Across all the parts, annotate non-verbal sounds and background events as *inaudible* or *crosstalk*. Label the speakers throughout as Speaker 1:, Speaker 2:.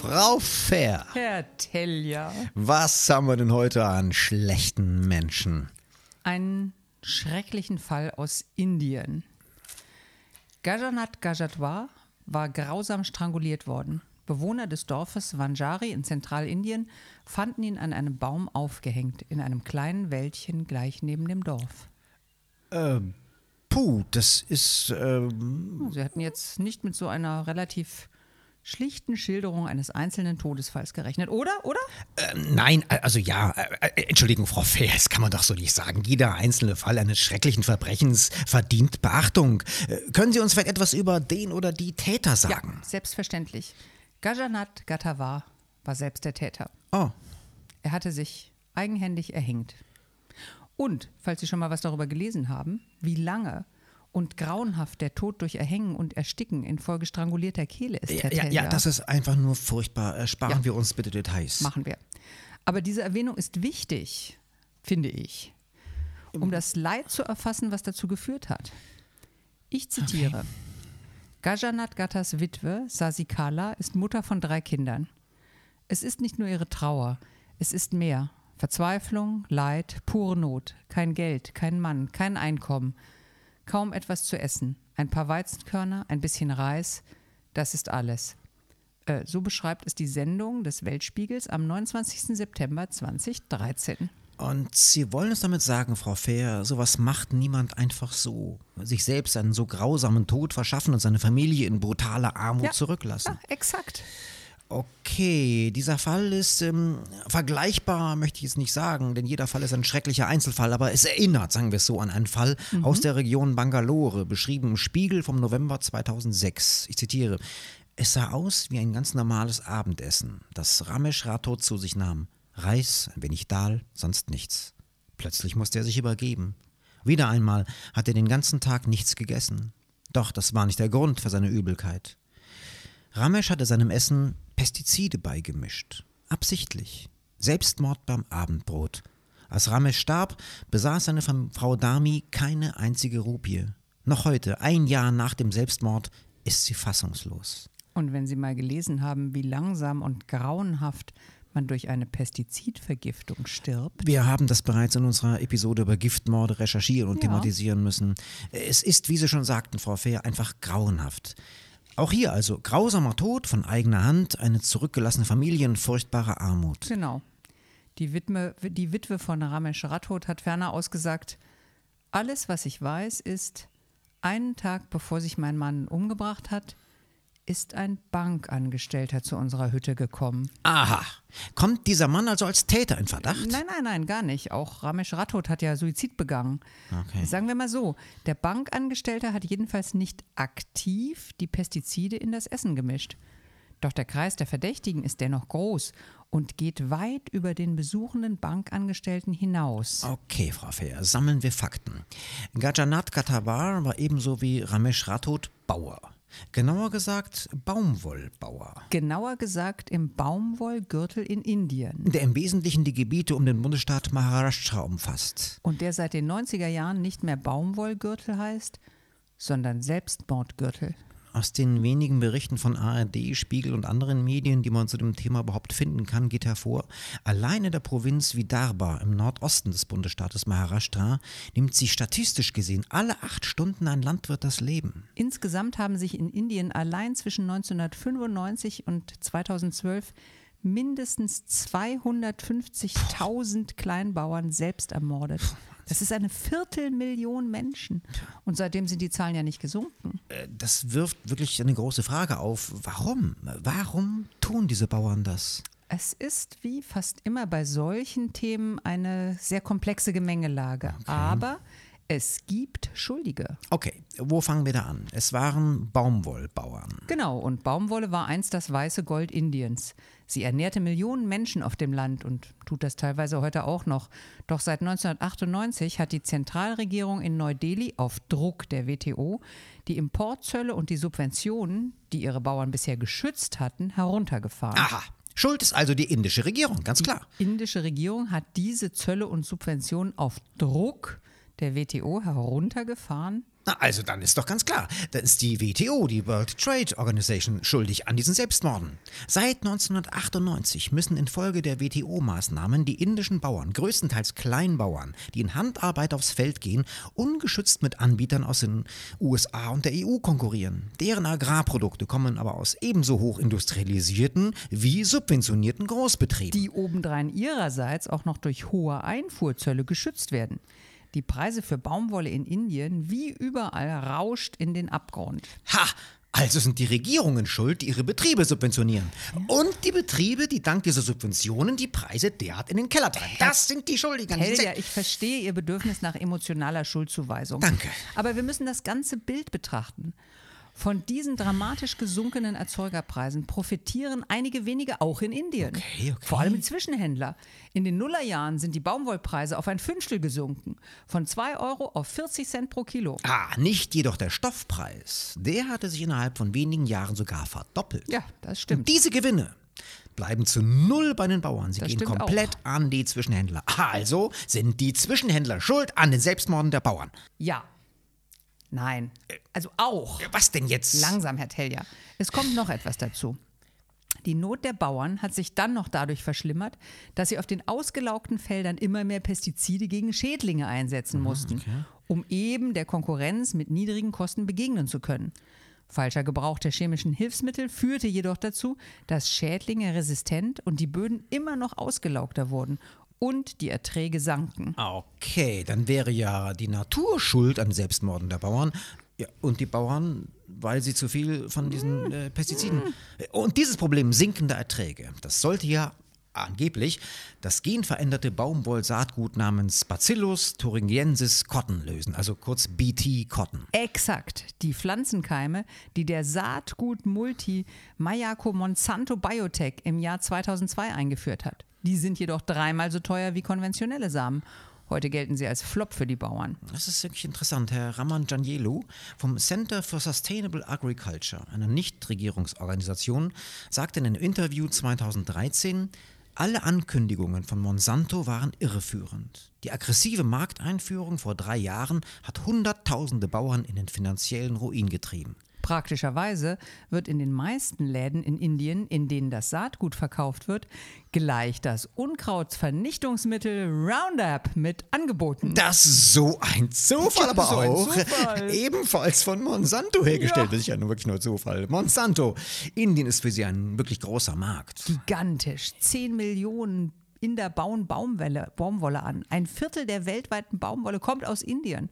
Speaker 1: Frau Fair.
Speaker 2: Herr Telja.
Speaker 1: Was haben wir denn heute an schlechten Menschen?
Speaker 2: Einen schrecklichen Fall aus Indien. Gajanath Gajatwar war grausam stranguliert worden. Bewohner des Dorfes Vanjari in Zentralindien fanden ihn an einem Baum aufgehängt, in einem kleinen Wäldchen gleich neben dem Dorf.
Speaker 1: Ähm, puh, das ist. Ähm
Speaker 2: Sie hatten jetzt nicht mit so einer relativ schlichten Schilderung eines einzelnen Todesfalls gerechnet, oder? Oder?
Speaker 1: Äh, nein, also ja, äh, Entschuldigung, Frau Fair, das kann man doch so nicht sagen. Jeder einzelne Fall eines schrecklichen Verbrechens verdient Beachtung. Äh, können Sie uns vielleicht etwas über den oder die Täter sagen?
Speaker 2: Ja, selbstverständlich. Gajanath Gatawar war selbst der Täter.
Speaker 1: Oh.
Speaker 2: Er hatte sich eigenhändig erhängt. Und, falls Sie schon mal was darüber gelesen haben, wie lange und grauenhaft der Tod durch Erhängen und Ersticken infolge strangulierter Kehle ist,
Speaker 1: Ja,
Speaker 2: Herr
Speaker 1: ja, ja, das ist einfach nur furchtbar. Ersparen
Speaker 2: Ja.
Speaker 1: wir uns bitte Details.
Speaker 2: Machen wir. Aber diese Erwähnung ist wichtig, finde ich, um das Leid zu erfassen, was dazu geführt hat. Ich zitiere. Gajanath Gattas Witwe, Sasikala, ist Mutter von drei Kindern. Es ist nicht nur ihre Trauer, es ist mehr. Verzweiflung, Leid, pure Not, kein Geld, kein Mann, kein Einkommen, kaum etwas zu essen, ein paar Weizenkörner, ein bisschen Reis, das ist alles. Äh, so beschreibt es die Sendung des Weltspiegels am 29. September 2013.
Speaker 1: Und Sie wollen es damit sagen, Frau Fair, sowas macht niemand einfach so. Sich selbst einen so grausamen Tod verschaffen und seine Familie in brutaler Armut
Speaker 2: Ja.
Speaker 1: zurücklassen.
Speaker 2: Ja, exakt.
Speaker 1: Okay, dieser Fall ist ähm, vergleichbar, möchte ich jetzt nicht sagen, denn jeder Fall ist ein schrecklicher Einzelfall, aber es erinnert, sagen wir es so, an einen Fall aus der Region Bangalore, beschrieben im Spiegel vom November 2006. Ich zitiere: Es sah aus wie ein ganz normales Abendessen, das Ramesh Rathod zu sich nahm. Reis, ein wenig Dahl, sonst nichts. Plötzlich musste er sich übergeben. Wieder einmal hat er den ganzen Tag nichts gegessen. Doch das war nicht der Grund für seine Übelkeit. Ramesh hatte seinem Essen Pestizide beigemischt. Absichtlich. Selbstmord beim Abendbrot. Als Ramesh starb, besaß seine Frau Dami keine einzige Rupie. Noch heute, ein Jahr nach dem Selbstmord, ist sie fassungslos.
Speaker 2: Und wenn Sie mal gelesen haben, wie langsam und grauenhaft man durch eine Pestizidvergiftung stirbt,
Speaker 1: Wir haben das bereits in unserer Episode über Giftmorde recherchieren und
Speaker 2: Ja.
Speaker 1: thematisieren müssen. Es ist, wie Sie schon sagten, Frau Fehr, einfach grauenhaft. Auch hier also grausamer Tod von eigener Hand, eine zurückgelassene Familie in furchtbarer Armut.
Speaker 2: genau. Die Witwe, die Witwe von Ramesh Rathod hat ferner ausgesagt, alles, was ich weiß, ist, einen Tag bevor sich mein Mann umgebracht hat, ist ein Bankangestellter zu unserer Hütte gekommen.
Speaker 1: Aha. Kommt dieser Mann also als Täter in Verdacht?
Speaker 2: Nein, nein, nein, gar nicht. Auch Ramesh Rathod hat ja Suizid begangen.
Speaker 1: Okay.
Speaker 2: Sagen wir mal so, der Bankangestellte hat jedenfalls nicht aktiv die Pestizide in das Essen gemischt. Doch der Kreis der Verdächtigen ist dennoch groß und geht weit über den besuchenden Bankangestellten hinaus.
Speaker 1: Okay, Frau Fehr, sammeln wir Fakten. Gajanath Katabar war ebenso wie Ramesh Rathod Bauer. Genauer gesagt Baumwollbauer.
Speaker 2: Genauer gesagt im Baumwollgürtel in Indien.
Speaker 1: Der im Wesentlichen die Gebiete um den Bundesstaat Maharashtra umfasst.
Speaker 2: Und der seit den 90er Jahren nicht mehr Baumwollgürtel heißt, sondern Selbstmordgürtel.
Speaker 1: Aus den wenigen Berichten von ARD, Spiegel und anderen Medien, die man zu dem Thema überhaupt finden kann, geht hervor, allein in der Provinz Vidarbha im Nordosten des Bundesstaates Maharashtra nimmt sich statistisch gesehen alle acht Stunden ein Landwirt das Leben.
Speaker 2: Insgesamt haben sich in Indien allein zwischen 1995 und 2012 mindestens 250.000 Kleinbauern selbst ermordet. Das ist eine Viertelmillion Menschen. Und seitdem sind die Zahlen ja nicht gesunken.
Speaker 1: Äh, Das wirft wirklich eine große Frage auf. Warum? Warum tun diese Bauern das?
Speaker 2: Es ist wie fast immer bei solchen Themen eine sehr komplexe Gemengelage. Aber Es gibt Schuldige.
Speaker 1: Okay, wo fangen wir da an? Es waren Baumwollbauern.
Speaker 2: Genau, und Baumwolle war einst das weiße Gold Indiens. Sie ernährte Millionen Menschen auf dem Land und tut das teilweise heute auch noch. Doch seit 1998 hat die Zentralregierung in Neu-Delhi auf Druck der WTO die Importzölle und die Subventionen, die ihre Bauern bisher geschützt hatten, heruntergefahren.
Speaker 1: Aha. Schuld ist also die indische Regierung, ganz klar.
Speaker 2: Die indische Regierung hat diese Zölle und Subventionen auf Druck der WTO heruntergefahren?
Speaker 1: Na, also dann ist doch ganz klar, dann ist die WTO, die World Trade Organization, schuldig an diesen Selbstmorden. Seit 1998 müssen infolge der WTO-Maßnahmen die indischen Bauern, größtenteils Kleinbauern, die in Handarbeit aufs Feld gehen, ungeschützt mit Anbietern aus den USA und der EU konkurrieren. Deren Agrarprodukte kommen aber aus ebenso hoch industrialisierten wie subventionierten Großbetrieben.
Speaker 2: Die obendrein ihrerseits auch noch durch hohe Einfuhrzölle geschützt werden. Die Preise für Baumwolle in Indien, wie überall, rauscht in den Abgrund.
Speaker 1: Ha! Also sind die Regierungen schuld, die ihre Betriebe subventionieren. Und die Betriebe, die dank dieser Subventionen die Preise derart in den Keller treiben. Das sind die Schuldigen.
Speaker 2: Helja, ich verstehe Ihr Bedürfnis nach emotionaler Schuldzuweisung.
Speaker 1: Danke.
Speaker 2: Aber wir müssen das ganze Bild betrachten. Von diesen dramatisch gesunkenen Erzeugerpreisen profitieren einige wenige auch in Indien.
Speaker 1: Okay, okay.
Speaker 2: Vor allem die Zwischenhändler. In den Nullerjahren sind die Baumwollpreise auf ein Fünftel gesunken. Von 2 Euro auf 40 Cent pro Kilo.
Speaker 1: Ah, nicht jedoch der Stoffpreis. Der hatte sich innerhalb von wenigen Jahren sogar verdoppelt.
Speaker 2: Ja, das stimmt.
Speaker 1: Und diese Gewinne bleiben zu null bei den Bauern. Sie
Speaker 2: Das
Speaker 1: gehen komplett an die Zwischenhändler. *laughs* Also sind die Zwischenhändler schuld an den Selbstmorden der Bauern.
Speaker 2: Ja. Nein. Also auch.
Speaker 1: Was denn jetzt?
Speaker 2: Langsam, Herr Telja. Es kommt noch etwas dazu. Die Not der Bauern hat sich dann noch dadurch verschlimmert, dass sie auf den ausgelaugten Feldern immer mehr Pestizide gegen Schädlinge einsetzen mussten, um eben der Konkurrenz mit niedrigen Kosten begegnen zu können. Falscher Gebrauch der chemischen Hilfsmittel führte jedoch dazu, dass Schädlinge resistent und die Böden immer noch ausgelaugter wurden und die Erträge sanken.
Speaker 1: Okay, dann wäre ja die Natur schuld an Selbstmorden der Bauern. Ja, und die Bauern, weil sie zu viel von diesen äh, Pestiziden. Und dieses Problem sinkender Erträge, das sollte ja angeblich das genveränderte Baumwollsaatgut namens Bacillus thuringiensis cotton lösen, also kurz BT Cotton.
Speaker 2: Exakt. Die Pflanzenkeime, die der Saatgut-Multi Mayako Monsanto Biotech im Jahr 2002 eingeführt hat. Die sind jedoch dreimal so teuer wie konventionelle Samen. Heute gelten sie als Flop für die Bauern.
Speaker 1: Das ist wirklich interessant. Herr Raman Janjelu vom Center for Sustainable Agriculture, einer Nichtregierungsorganisation, sagte in einem Interview 2013, alle Ankündigungen von Monsanto waren irreführend. Die aggressive Markteinführung vor drei Jahren hat Hunderttausende Bauern in den finanziellen Ruin getrieben.
Speaker 2: Praktischerweise wird in den meisten Läden in Indien, in denen das Saatgut verkauft wird, gleich das Unkrautsvernichtungsmittel Roundup mit angeboten.
Speaker 1: Das ist so ein Zufall,
Speaker 2: Ja,
Speaker 1: aber
Speaker 2: so
Speaker 1: auch
Speaker 2: Zufall. *laughs*
Speaker 1: ebenfalls von Monsanto hergestellt.
Speaker 2: Ja.
Speaker 1: Das ist ja nur wirklich nur Zufall. Monsanto. Indien ist für sie ein wirklich großer Markt.
Speaker 2: Gigantisch. 10 Millionen Inder bauen Baumwolle, Baumwolle an. Ein Viertel der weltweiten Baumwolle kommt aus Indien.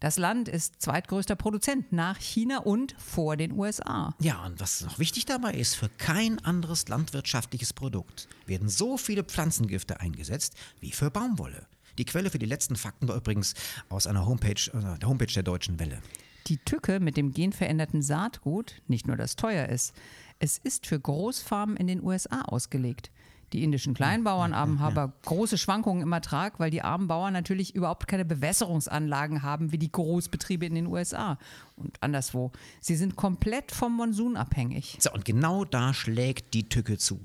Speaker 2: Das Land ist zweitgrößter Produzent nach China und vor den USA.
Speaker 1: Ja, und was noch wichtig dabei ist, für kein anderes landwirtschaftliches Produkt werden so viele Pflanzengifte eingesetzt wie für Baumwolle. Die Quelle für die letzten Fakten war übrigens aus einer Homepage, äh, der Homepage der Deutschen Welle.
Speaker 2: Die Tücke mit dem genveränderten Saatgut, nicht nur das teuer ist, es ist für Großfarmen in den USA ausgelegt. Die indischen Kleinbauern haben aber große Schwankungen im Ertrag, weil die armen Bauern natürlich überhaupt keine Bewässerungsanlagen haben wie die Großbetriebe in den USA und anderswo. Sie sind komplett vom Monsun abhängig.
Speaker 1: So, und genau da schlägt die Tücke zu.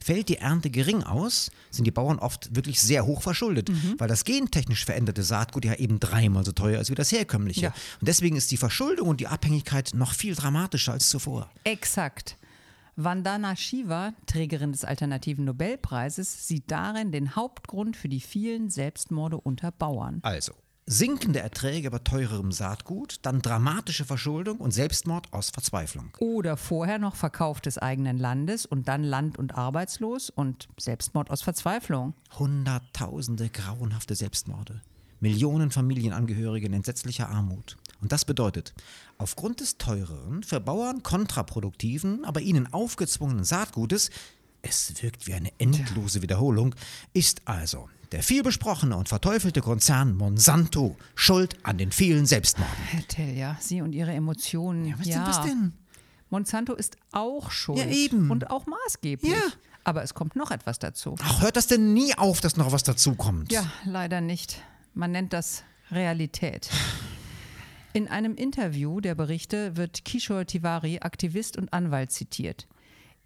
Speaker 1: Fällt die Ernte gering aus, sind die Bauern oft wirklich sehr hoch verschuldet, weil das gentechnisch veränderte Saatgut ja eben dreimal so teuer ist wie das herkömmliche.
Speaker 2: Ja.
Speaker 1: Und deswegen ist die Verschuldung und die Abhängigkeit noch viel dramatischer als zuvor.
Speaker 2: Exakt. Vandana Shiva, Trägerin des alternativen Nobelpreises, sieht darin den Hauptgrund für die vielen Selbstmorde unter Bauern.
Speaker 1: Also, sinkende Erträge bei teurerem Saatgut, dann dramatische Verschuldung und Selbstmord aus Verzweiflung.
Speaker 2: Oder vorher noch Verkauf des eigenen Landes und dann Land- und arbeitslos und Selbstmord aus Verzweiflung.
Speaker 1: Hunderttausende grauenhafte Selbstmorde. Millionen Familienangehörige in entsetzlicher Armut. Und das bedeutet, aufgrund des teureren, für Bauern kontraproduktiven, aber ihnen aufgezwungenen Saatgutes, es wirkt wie eine endlose Wiederholung, ist also der vielbesprochene und verteufelte Konzern Monsanto schuld an den vielen Selbstmorden.
Speaker 2: Herr Tell, ja, Sie und Ihre Emotionen. Ja,
Speaker 1: was denn, was denn?
Speaker 2: Monsanto ist auch schuld.
Speaker 1: Ja, eben.
Speaker 2: Und auch maßgeblich.
Speaker 1: Ja.
Speaker 2: Aber es kommt noch etwas dazu.
Speaker 1: Ach, hört das denn nie auf, dass noch was dazukommt?
Speaker 2: Ja, leider nicht. Man nennt das Realität. In einem Interview der Berichte wird Kishore Tiwari, Aktivist und Anwalt, zitiert.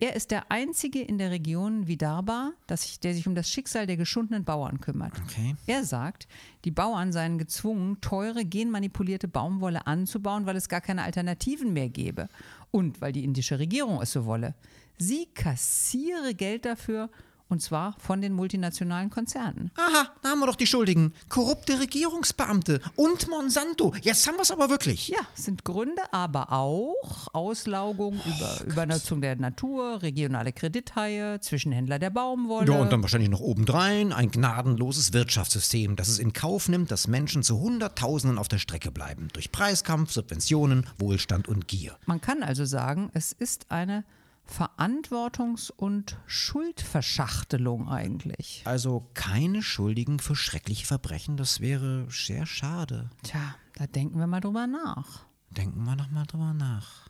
Speaker 2: Er ist der einzige in der Region Vidarbha, das, der sich um das Schicksal der geschundenen Bauern kümmert.
Speaker 1: Okay.
Speaker 2: Er sagt, die Bauern seien gezwungen, teure genmanipulierte Baumwolle anzubauen, weil es gar keine Alternativen mehr gäbe und weil die indische Regierung es so wolle. Sie kassiere Geld dafür und zwar von den multinationalen Konzernen.
Speaker 1: Aha, da haben wir doch die Schuldigen. Korrupte Regierungsbeamte und Monsanto. Jetzt haben wir es aber wirklich.
Speaker 2: Ja, sind Gründe, aber auch Auslaugung,
Speaker 1: Oh
Speaker 2: über, Übernutzung der Natur, regionale Kredithaie, Zwischenhändler der Baumwolle.
Speaker 1: Ja, und dann wahrscheinlich noch obendrein ein gnadenloses Wirtschaftssystem, das es in Kauf nimmt, dass Menschen zu Hunderttausenden auf der Strecke bleiben. Durch Preiskampf, Subventionen, Wohlstand und Gier.
Speaker 2: Man kann also sagen, es ist eine Verantwortungs- und Schuldverschachtelung eigentlich.
Speaker 1: Also keine Schuldigen für schreckliche Verbrechen, das wäre sehr schade.
Speaker 2: Tja, da denken wir mal drüber nach.
Speaker 1: Denken wir noch mal drüber nach.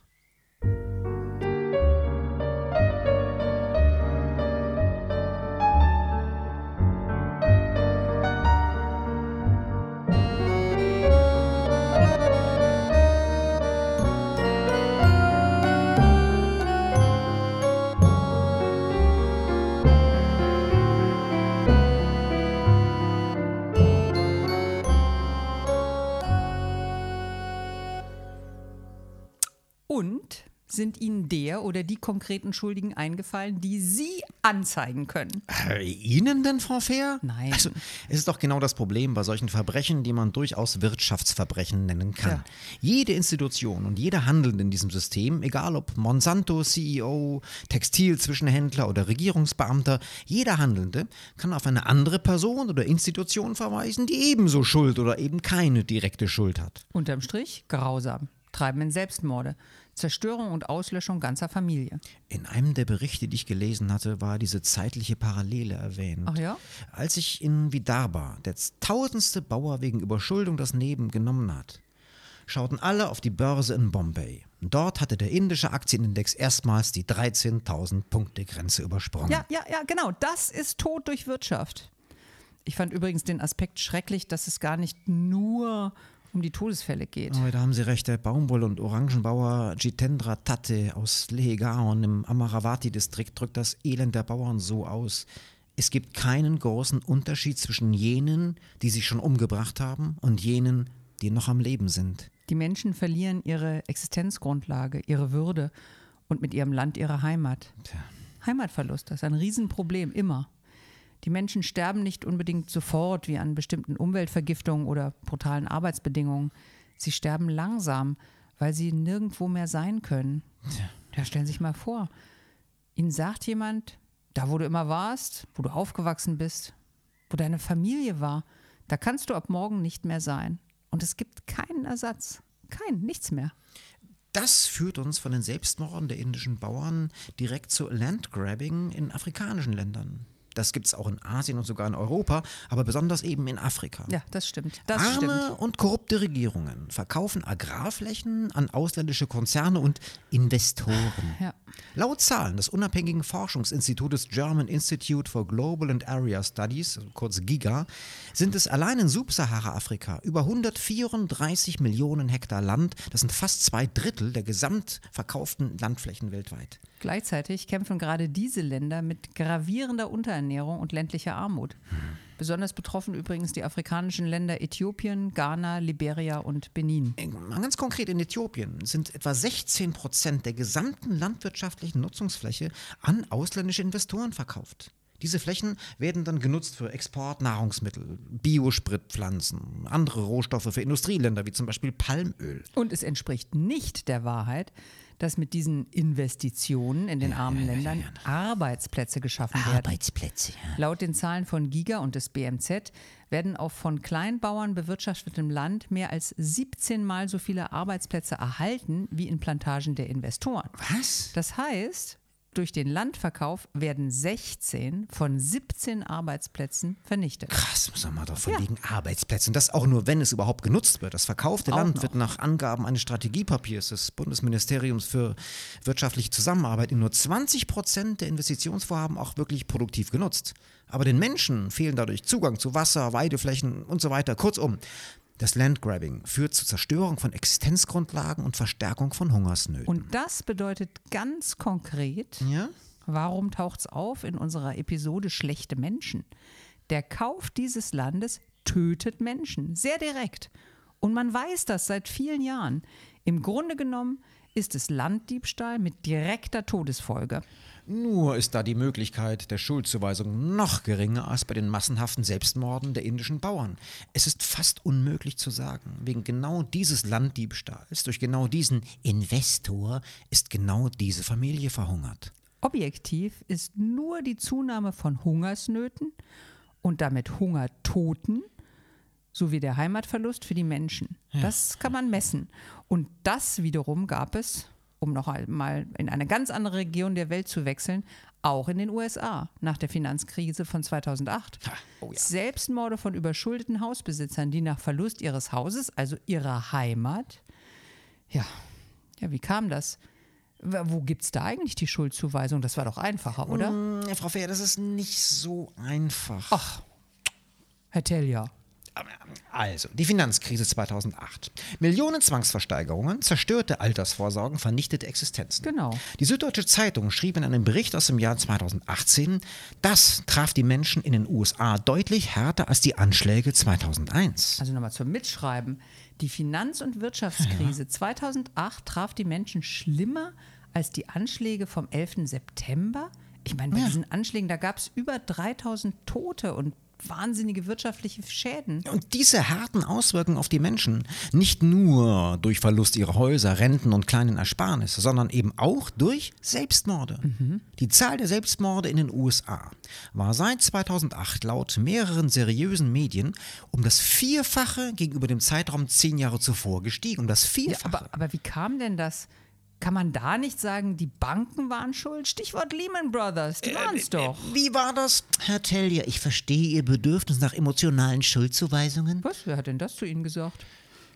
Speaker 2: Und sind Ihnen der oder die konkreten Schuldigen eingefallen, die Sie anzeigen können?
Speaker 1: Äh, Ihnen denn, Frau Fair?
Speaker 2: Nein.
Speaker 1: Also, es ist doch genau das Problem bei solchen Verbrechen, die man durchaus Wirtschaftsverbrechen nennen kann.
Speaker 2: Ja.
Speaker 1: Jede Institution und jeder Handelnde in diesem System, egal ob Monsanto, CEO, Textilzwischenhändler oder Regierungsbeamter, jeder Handelnde kann auf eine andere Person oder Institution verweisen, die ebenso Schuld oder eben keine direkte Schuld hat.
Speaker 2: Unterm Strich grausam. Treiben in Selbstmorde. Zerstörung und Auslöschung ganzer Familie.
Speaker 1: In einem der Berichte, die ich gelesen hatte, war diese zeitliche Parallele erwähnt.
Speaker 2: Ach ja?
Speaker 1: Als sich in Vidarbha der tausendste Bauer wegen Überschuldung das Leben genommen hat, schauten alle auf die Börse in Bombay. Dort hatte der indische Aktienindex erstmals die 13.000 Punkte Grenze übersprungen.
Speaker 2: Ja, ja, ja, genau. Das ist Tod durch Wirtschaft. Ich fand übrigens den Aspekt schrecklich, dass es gar nicht nur um die Todesfälle geht.
Speaker 1: Oh, da haben Sie recht, der Baumwoll- und Orangenbauer Jitendra Tate aus Lehegaon im Amaravati-Distrikt drückt das Elend der Bauern so aus. Es gibt keinen großen Unterschied zwischen jenen, die sich schon umgebracht haben, und jenen, die noch am Leben sind.
Speaker 2: Die Menschen verlieren ihre Existenzgrundlage, ihre Würde und mit ihrem Land ihre Heimat. Heimatverlust, das ist ein Riesenproblem, immer. Die Menschen sterben nicht unbedingt sofort wie an bestimmten Umweltvergiftungen oder brutalen Arbeitsbedingungen. Sie sterben langsam, weil sie nirgendwo mehr sein können. Ja, stellen Sie sich mal vor. Ihnen sagt jemand, da wo du immer warst, wo du aufgewachsen bist, wo deine Familie war, da kannst du ab morgen nicht mehr sein. Und es gibt keinen Ersatz. Kein, nichts mehr.
Speaker 1: Das führt uns von den Selbstmorden der indischen Bauern direkt zu Landgrabbing in afrikanischen Ländern. Das gibt es auch in Asien und sogar in Europa, aber besonders eben in Afrika.
Speaker 2: Ja, das stimmt. Das
Speaker 1: Arme
Speaker 2: stimmt.
Speaker 1: und korrupte Regierungen verkaufen Agrarflächen an ausländische Konzerne und Investoren.
Speaker 2: Ja.
Speaker 1: Laut Zahlen des unabhängigen Forschungsinstitutes German Institute for Global and Area Studies, kurz GIGA, sind es allein in Subsahara-Afrika über 134 Millionen Hektar Land. Das sind fast zwei Drittel der gesamtverkauften Landflächen weltweit.
Speaker 2: Gleichzeitig kämpfen gerade diese Länder mit gravierender Unterernährung und ländlicher Armut. Besonders betroffen übrigens die afrikanischen Länder Äthiopien, Ghana, Liberia und Benin.
Speaker 1: Mal ganz konkret in Äthiopien sind etwa 16 Prozent der gesamten landwirtschaftlichen Nutzungsfläche an ausländische Investoren verkauft. Diese Flächen werden dann genutzt für Exportnahrungsmittel, Biospritpflanzen, andere Rohstoffe für Industrieländer wie zum Beispiel Palmöl.
Speaker 2: Und es entspricht nicht der Wahrheit, dass mit diesen Investitionen in den armen Ländern Arbeitsplätze geschaffen werden.
Speaker 1: Arbeitsplätze. Ja.
Speaker 2: Laut den Zahlen von Giga und des BMZ werden auf von Kleinbauern bewirtschaftetem Land mehr als 17 Mal so viele Arbeitsplätze erhalten wie in Plantagen der Investoren.
Speaker 1: Was?
Speaker 2: Das heißt, durch den Landverkauf werden 16 von 17 Arbeitsplätzen vernichtet.
Speaker 1: Krass, muss man mal davon liegen. Arbeitsplätze. Und das auch nur, wenn es überhaupt genutzt wird. Das verkaufte
Speaker 2: Auch
Speaker 1: Land
Speaker 2: noch.
Speaker 1: wird nach Angaben eines Strategiepapiers des Bundesministeriums für wirtschaftliche Zusammenarbeit in nur 20 Prozent der Investitionsvorhaben auch wirklich produktiv genutzt. Aber den Menschen fehlen dadurch Zugang zu Wasser, Weideflächen und so weiter. Kurzum, das Landgrabbing führt zur Zerstörung von Existenzgrundlagen und Verstärkung von Hungersnöten.
Speaker 2: Und das bedeutet ganz konkret,
Speaker 1: ja?
Speaker 2: warum taucht es auf in unserer Episode Schlechte Menschen? Der Kauf dieses Landes tötet Menschen, sehr direkt. Und man weiß das seit vielen Jahren. Im Grunde genommen ist es Landdiebstahl mit direkter Todesfolge.
Speaker 1: Nur ist da die Möglichkeit der Schuldzuweisung noch geringer als bei den massenhaften Selbstmorden der indischen Bauern. Es ist fast unmöglich zu sagen, wegen genau dieses Landdiebstahls, durch genau diesen Investor, ist genau diese Familie verhungert.
Speaker 2: Objektiv ist nur die Zunahme von Hungersnöten und damit Hungertoten sowie der Heimatverlust für die Menschen. Das kann man messen. Und das wiederum gab es, um noch einmal in eine ganz andere Region der Welt zu wechseln, auch in den USA nach der Finanzkrise von 2008.
Speaker 1: Ha, oh ja.
Speaker 2: Selbstmorde von überschuldeten Hausbesitzern, die nach Verlust ihres Hauses, also ihrer Heimat, ja, ja, wie kam das? Wo gibt es da eigentlich die Schuldzuweisung? Das war doch einfacher, oder?
Speaker 1: Hm, Frau Fehr, das ist nicht so einfach.
Speaker 2: Ach, Herr Telja.
Speaker 1: Also, die Finanzkrise 2008. Millionen Zwangsversteigerungen, zerstörte Altersvorsorgen, vernichtete Existenzen.
Speaker 2: Genau.
Speaker 1: Die Süddeutsche Zeitung schrieb in einem Bericht aus dem Jahr 2018, das traf die Menschen in den USA deutlich härter als die Anschläge 2001.
Speaker 2: Also nochmal zum Mitschreiben. Die Finanz- und Wirtschaftskrise 2008 traf die Menschen schlimmer als die Anschläge vom 11. September. Ich meine, bei diesen Anschlägen, da gab es über 3000 Tote und wahnsinnige wirtschaftliche Schäden.
Speaker 1: Und diese harten Auswirkungen auf die Menschen, nicht nur durch Verlust ihrer Häuser, Renten und kleinen Ersparnisse, sondern eben auch durch Selbstmorde. Die Zahl der Selbstmorde in den USA war seit 2008 laut mehreren seriösen Medien um das Vierfache gegenüber dem Zeitraum zehn Jahre zuvor gestiegen. Um das
Speaker 2: Ja,
Speaker 1: Vierfache.
Speaker 2: aber, aber wie kam denn das? Kann man da nicht sagen, die Banken waren schuld? Stichwort Lehman Brothers, die waren es doch.
Speaker 1: Wie war das? Herr Tellier, ich verstehe Ihr Bedürfnis nach emotionalen Schuldzuweisungen.
Speaker 2: Was? Wer hat denn das zu Ihnen gesagt?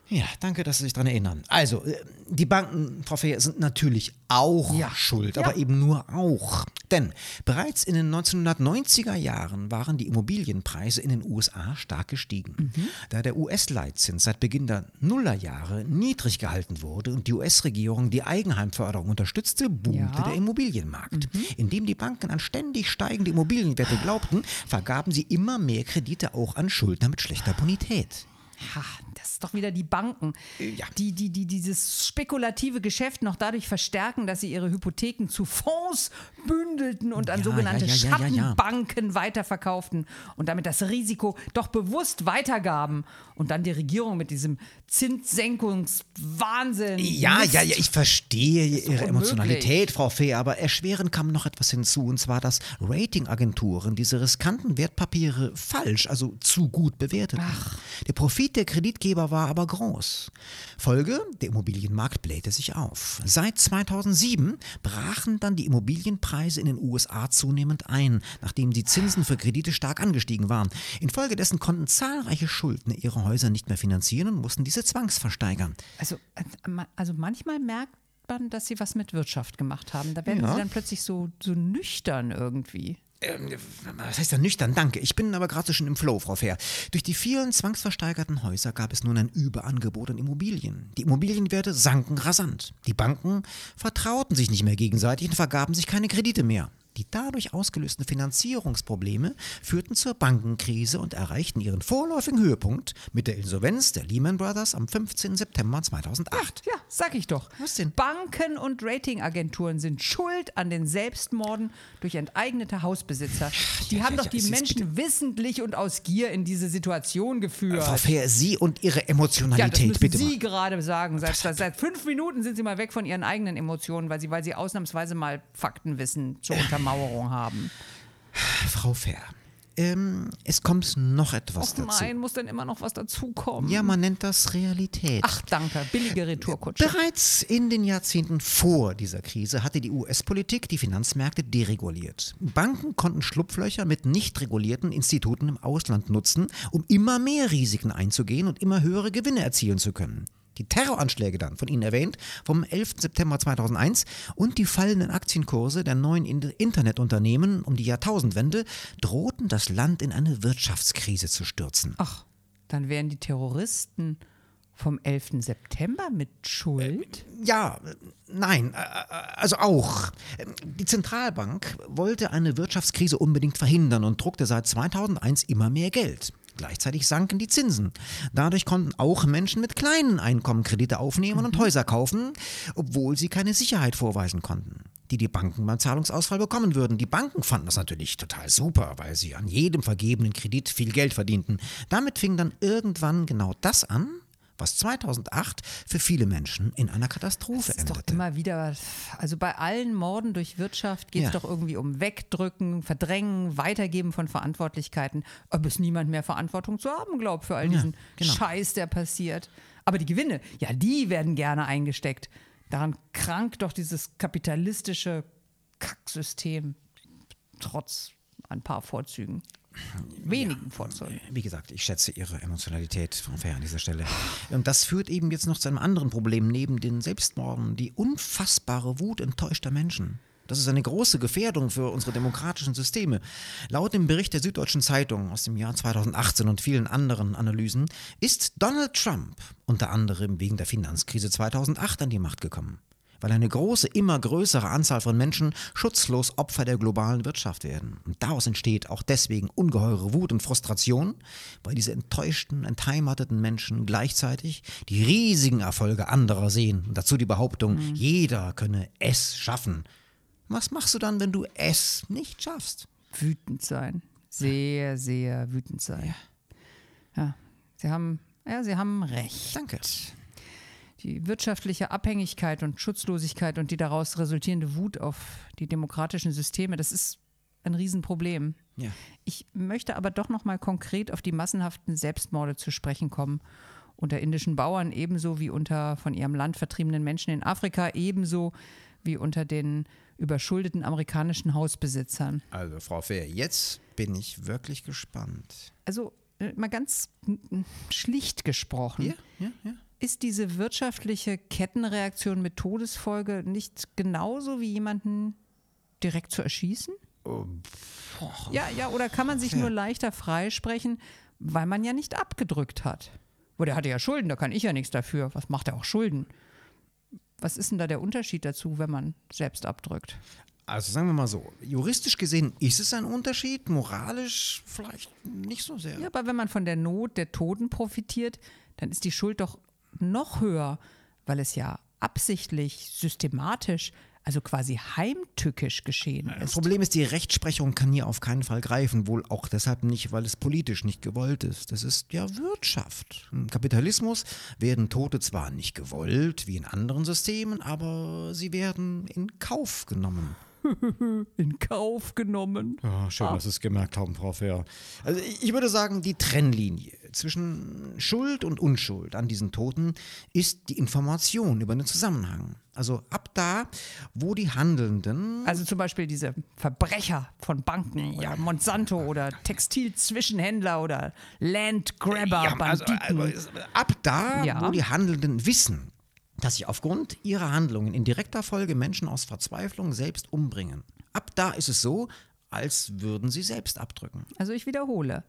Speaker 1: Ja, danke, dass Sie sich daran erinnern. Also, äh, die Banken, Frau Fehr, sind natürlich auch
Speaker 2: Ja.
Speaker 1: schuld,
Speaker 2: Ja.
Speaker 1: aber eben nur auch. Denn bereits in den 1990er Jahren waren die Immobilienpreise in den USA stark gestiegen.
Speaker 2: Mhm.
Speaker 1: Da der US-Leitzins seit Beginn der Nullerjahre niedrig gehalten wurde und die US-Regierung die Eigenheimförderung unterstützte, boomte
Speaker 2: Ja. Mhm.
Speaker 1: der Immobilienmarkt. Indem die Banken an ständig steigende Immobilienwerte glaubten, vergaben sie immer mehr Kredite auch an Schuldner mit schlechter Bonität.
Speaker 2: Ha, das ist doch wieder die Banken,
Speaker 1: Ja.
Speaker 2: die, die, die dieses spekulative Geschäft noch dadurch verstärken, dass sie ihre Hypotheken zu Fonds bündelten und an
Speaker 1: Ja,
Speaker 2: sogenannte
Speaker 1: ja.
Speaker 2: Schattenbanken weiterverkauften und damit das Risiko doch bewusst weitergaben und dann die Regierung mit diesem Zinssenkungswahnsinn.
Speaker 1: Ja, ja, ja, ich verstehe Ihre. Emotionalität, Frau Fee, aber erschwerend kam noch etwas hinzu, und zwar, dass Ratingagenturen diese riskanten Wertpapiere falsch, also zu gut bewerteten. Der Profit der Kreditgeber war aber groß. Folge, der Immobilienmarkt blähte sich auf. Seit 2007 brachen dann die Immobilienpreise in den USA zunehmend ein, nachdem die Zinsen für Kredite stark angestiegen waren. Infolgedessen konnten zahlreiche Schuldner ihre Häuser nicht mehr finanzieren und mussten diese zwangsversteigern.
Speaker 2: Also, äh, also manchmal merkt man, dass sie was mit Wirtschaft gemacht haben. Da werden
Speaker 1: Ja.
Speaker 2: sie dann plötzlich so, so nüchtern irgendwie.
Speaker 1: Ähm, was heißt da nüchtern? Danke. Ich bin aber gerade so schon im Flow, Frau Fair. Durch die vielen zwangsversteigerten Häuser gab es nun ein Überangebot an Immobilien. Die Immobilienwerte sanken rasant. Die Banken vertrauten sich nicht mehr gegenseitig und vergaben sich keine Kredite mehr. Die dadurch ausgelösten Finanzierungsprobleme führten zur Bankenkrise und erreichten ihren vorläufigen Höhepunkt mit der Insolvenz der Lehman Brothers am 15. September 2008.
Speaker 2: Ja, sag ich doch.
Speaker 1: Was denn?
Speaker 2: Banken und Ratingagenturen sind schuld an den Selbstmorden durch enteignete Hausbesitzer. Die
Speaker 1: ja,
Speaker 2: haben
Speaker 1: ja,
Speaker 2: doch die
Speaker 1: es ist
Speaker 2: Menschen wissentlich und aus Gier in diese Situation geführt.
Speaker 1: Frau Fair, Sie und Ihre
Speaker 2: ja, das
Speaker 1: Emotionalität,
Speaker 2: müssen
Speaker 1: bitte. mal.
Speaker 2: Sie gerade sagen. Seit, seit, seit fünf Minuten sind Sie mal weg von Ihren eigenen Emotionen, weil Sie, weil Sie ausnahmsweise mal Faktenwissen zur Untermauerung haben.
Speaker 1: Frau Fair, ähm, es kommt noch etwas
Speaker 2: Och
Speaker 1: dazu.
Speaker 2: nein, muss denn immer noch was dazukommen?
Speaker 1: Ja, man nennt das Realität.
Speaker 2: Ach, danke. Billige Retourkutsche.
Speaker 1: Bereits in den Jahrzehnten vor dieser Krise hatte die US-Politik die Finanzmärkte dereguliert. Banken konnten Schlupflöcher mit nicht regulierten Instituten im Ausland nutzen, um immer mehr Risiken einzugehen und immer höhere Gewinne erzielen zu können. Die Terroranschläge dann, von Ihnen erwähnt, vom 11. September 2001 und die fallenden Aktienkurse der neuen In- Internetunternehmen um die Jahrtausendwende drohten das Land in eine Wirtschaftskrise zu stürzen.
Speaker 2: Ach, dann wären die Terroristen vom 11. September mit Schuld?
Speaker 1: Ja, äh, nein, äh, äh, also auch. Die Zentralbank wollte eine Wirtschaftskrise unbedingt verhindern und druckte seit 2001 immer mehr Geld. Gleichzeitig sanken die Zinsen. Dadurch konnten auch Menschen mit kleinen Einkommen Kredite aufnehmen und Häuser kaufen, obwohl sie keine Sicherheit vorweisen konnten, die die Banken beim Zahlungsausfall bekommen würden. Die Banken fanden das natürlich total super, weil sie an jedem vergebenen Kredit viel Geld verdienten. Damit fing dann irgendwann genau das an, was 2008 für viele Menschen in einer Katastrophe
Speaker 2: Das ist doch
Speaker 1: endete.
Speaker 2: immer wieder, also bei allen Morden durch Wirtschaft geht es
Speaker 1: Ja.
Speaker 2: doch irgendwie um Wegdrücken, Verdrängen, Weitergeben von Verantwortlichkeiten, ob es niemand mehr Verantwortung zu haben glaubt für all diesen
Speaker 1: genau.
Speaker 2: Scheiß, der passiert. Aber die Gewinne, ja, die werden gerne eingesteckt. Daran krankt doch dieses kapitalistische Kacksystem, trotz ein paar Vorzügen. Wenigen Vorzügen.
Speaker 1: Wie gesagt, ich schätze Ihre Emotionalität, Frau Fair, an dieser Stelle. Und das führt eben jetzt noch zu einem anderen Problem neben den Selbstmorden, die unfassbare Wut enttäuschter Menschen. Das ist eine große Gefährdung für unsere demokratischen Systeme. Laut dem Bericht der Süddeutschen Zeitung aus dem Jahr 2018 und vielen anderen Analysen ist Donald Trump unter anderem wegen der Finanzkrise 2008 an die Macht gekommen weil eine große, immer größere Anzahl von Menschen schutzlos Opfer der globalen Wirtschaft werden. Und daraus entsteht auch deswegen ungeheure Wut und Frustration, weil diese enttäuschten, entheimateten Menschen gleichzeitig die riesigen Erfolge anderer sehen. Und dazu die Behauptung, jeder könne es schaffen. Was machst du dann, wenn du es nicht schaffst?
Speaker 2: wütend sein. Sehr, sehr wütend sein. Ja, Sie haben, ja, Sie haben recht.
Speaker 1: Danke.
Speaker 2: Die wirtschaftliche Abhängigkeit und Schutzlosigkeit und die daraus resultierende Wut auf die demokratischen Systeme, das ist ein Riesenproblem.
Speaker 1: Ja.
Speaker 2: Ich möchte aber doch noch mal konkret auf die massenhaften Selbstmorde zu sprechen kommen. Unter indischen Bauern ebenso wie unter von ihrem Land vertriebenen Menschen in Afrika, ebenso wie unter den überschuldeten amerikanischen Hausbesitzern.
Speaker 1: Also, Frau Fair, jetzt bin ich wirklich gespannt.
Speaker 2: Also äh, mal ganz schlicht gesprochen.
Speaker 1: Ja, ja, ja.
Speaker 2: Ist diese wirtschaftliche Kettenreaktion mit Todesfolge nicht genauso wie jemanden direkt zu erschießen? ja, ja, oder kann man sich nur leichter freisprechen, weil man ja nicht abgedrückt hat? Wo der hatte ja Schulden, da kann ich ja nichts dafür. Was macht er auch Schulden? Was ist denn da der Unterschied dazu, wenn man selbst abdrückt?
Speaker 1: Also sagen wir mal so, juristisch gesehen ist es ein Unterschied, moralisch vielleicht nicht so sehr.
Speaker 2: Ja, aber wenn man von der Not der Toten profitiert, dann ist die Schuld doch noch höher, weil es ja absichtlich, systematisch, also quasi heimtückisch geschehen
Speaker 1: Das
Speaker 2: ist.
Speaker 1: Problem ist, die Rechtsprechung kann hier auf keinen Fall greifen, wohl auch deshalb nicht, weil es politisch nicht gewollt ist. Das ist ja Wirtschaft. Im Kapitalismus werden Tote zwar nicht gewollt, wie in anderen Systemen, aber sie werden in Kauf genommen. *laughs*
Speaker 2: In Kauf genommen.
Speaker 1: Ja, schön, dass Sie es gemerkt haben, Frau Fair. Also ich würde sagen, die Trennlinie zwischen Schuld und Unschuld an diesen Toten ist die Information über den Zusammenhang. Also ab da, wo die Handelnden
Speaker 2: Also zum Beispiel diese Verbrecher von Banken oder Monsanto oder Textilzwischenhändler oder Landgrabber,
Speaker 1: Ja, also,
Speaker 2: Banditen.
Speaker 1: also, ab da,
Speaker 2: Ja.
Speaker 1: wo die Handelnden wissen, dass sie aufgrund ihrer Handlungen in direkter Folge Menschen aus Verzweiflung selbst umbringen. Ab da ist es so, als würden sie selbst abdrücken.
Speaker 2: Also ich wiederhole.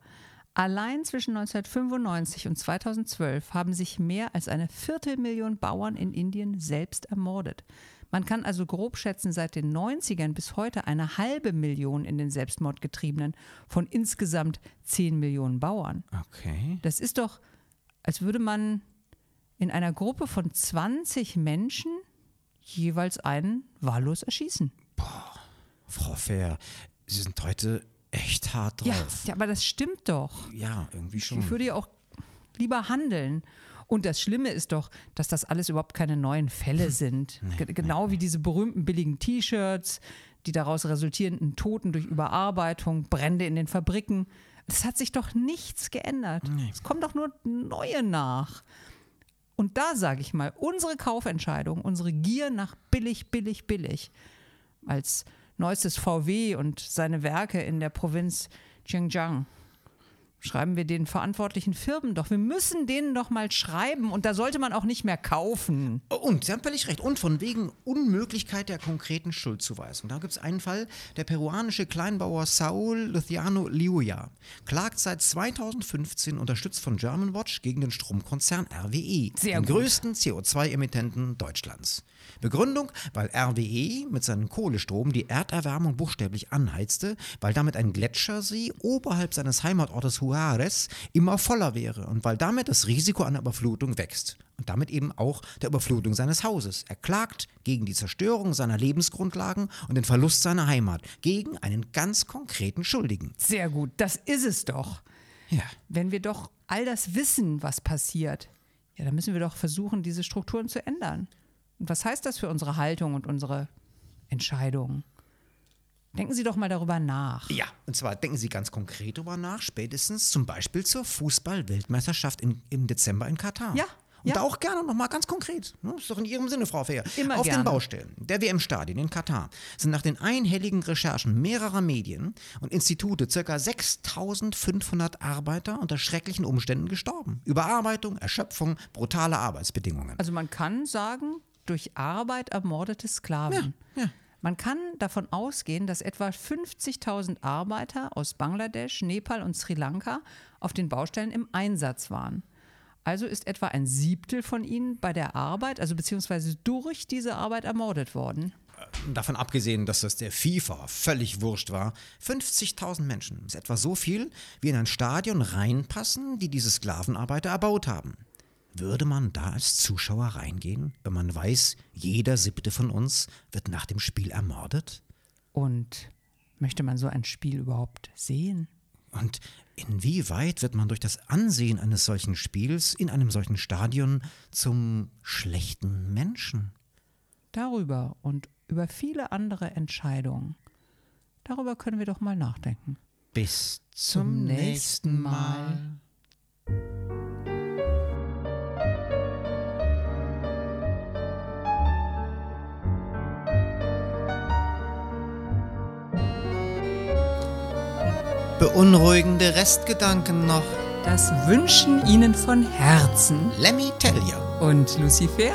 Speaker 2: Allein zwischen 1995 und 2012 haben sich mehr als eine Viertelmillion Bauern in Indien selbst ermordet. Man kann also grob schätzen, seit den 90ern bis heute eine halbe Million in den Selbstmord getriebenen von insgesamt 10 Millionen Bauern.
Speaker 1: Okay.
Speaker 2: Das ist doch, als würde man in einer Gruppe von 20 Menschen jeweils einen wahllos erschießen.
Speaker 1: Frau Fair, Sie sind heute echt hart
Speaker 2: Ja,
Speaker 1: drauf.
Speaker 2: ja, aber das stimmt doch.
Speaker 1: Ja, irgendwie schon.
Speaker 2: Ich würde ja auch lieber handeln. Und das Schlimme ist doch, dass das alles überhaupt keine neuen Fälle sind. Ge- genau wie diese berühmten billigen T-Shirts, die daraus resultierenden Toten durch Überarbeitung, Brände in den Fabriken. Es hat sich doch nichts geändert. Es kommen doch nur neue nach. Und da sage ich mal, unsere Kaufentscheidung, unsere Gier nach billig, billig, billig, als neuestes VW und seine Werke in der Provinz Xinjiang Schreiben wir den verantwortlichen Firmen doch. Wir müssen denen doch mal schreiben und da sollte man auch nicht mehr kaufen.
Speaker 1: Und, Sie haben völlig recht. Und von wegen Unmöglichkeit der konkreten Schuldzuweisung. Da gibt es einen Fall, der peruanische Kleinbauer Saul Luciano Liuya klagt seit 2015, unterstützt von Germanwatch, gegen den Stromkonzern RWE,
Speaker 2: Sehr
Speaker 1: den
Speaker 2: gut.
Speaker 1: größten CO2-Emittenten Deutschlands. Begründung, weil RWE mit seinem Kohlestrom die Erderwärmung buchstäblich anheizte, weil damit ein Gletschersee oberhalb seines Heimatortes Juarez immer voller wäre und weil damit das Risiko einer Überflutung wächst und damit eben auch der Überflutung seines Hauses. Er klagt gegen die Zerstörung seiner Lebensgrundlagen und den Verlust seiner Heimat, gegen einen ganz konkreten Schuldigen.
Speaker 2: Sehr gut, das ist es doch.
Speaker 1: Ja.
Speaker 2: Wenn wir doch all das wissen, was passiert, ja, dann müssen wir doch versuchen, diese Strukturen zu ändern. Und was heißt das für unsere Haltung und unsere Entscheidungen? Denken Sie doch mal darüber nach.
Speaker 1: Ja, und zwar denken Sie ganz konkret darüber nach, spätestens zum Beispiel zur Fußball-Weltmeisterschaft im Dezember in Katar.
Speaker 2: Ja,
Speaker 1: Und
Speaker 2: ja.
Speaker 1: da auch gerne nochmal ganz konkret. Ne? Ist doch in Ihrem Sinne, Frau Fehr.
Speaker 2: Immer
Speaker 1: Auf
Speaker 2: gerne.
Speaker 1: den Baustellen der WM-Stadien in Katar sind nach den einhelligen Recherchen mehrerer Medien und Institute ca. 6500 Arbeiter unter schrecklichen Umständen gestorben. Überarbeitung, Erschöpfung, brutale Arbeitsbedingungen.
Speaker 2: Also man kann sagen, durch Arbeit ermordete Sklaven.
Speaker 1: Ja, ja.
Speaker 2: Man kann davon ausgehen, dass etwa 50.000 Arbeiter aus Bangladesch, Nepal und Sri Lanka auf den Baustellen im Einsatz waren. Also ist etwa ein Siebtel von ihnen bei der Arbeit, also beziehungsweise durch diese Arbeit ermordet worden.
Speaker 1: Davon abgesehen, dass das der FIFA völlig wurscht war, 50.000 Menschen ist etwa so viel, wie in ein Stadion reinpassen, die diese Sklavenarbeiter erbaut haben. Würde man da als Zuschauer reingehen, wenn man weiß, jeder siebte von uns wird nach dem Spiel ermordet?
Speaker 2: Und möchte man so ein Spiel überhaupt sehen?
Speaker 1: Und inwieweit wird man durch das Ansehen eines solchen Spiels in einem solchen Stadion zum schlechten Menschen?
Speaker 2: Darüber und über viele andere Entscheidungen. Darüber können wir doch mal nachdenken.
Speaker 1: Bis
Speaker 2: Zum
Speaker 1: zum nächsten
Speaker 2: Mal.
Speaker 1: Mal. Beunruhigende Restgedanken noch.
Speaker 2: Das wünschen Ihnen von Herzen
Speaker 1: Let me tell you.
Speaker 2: und Lucifer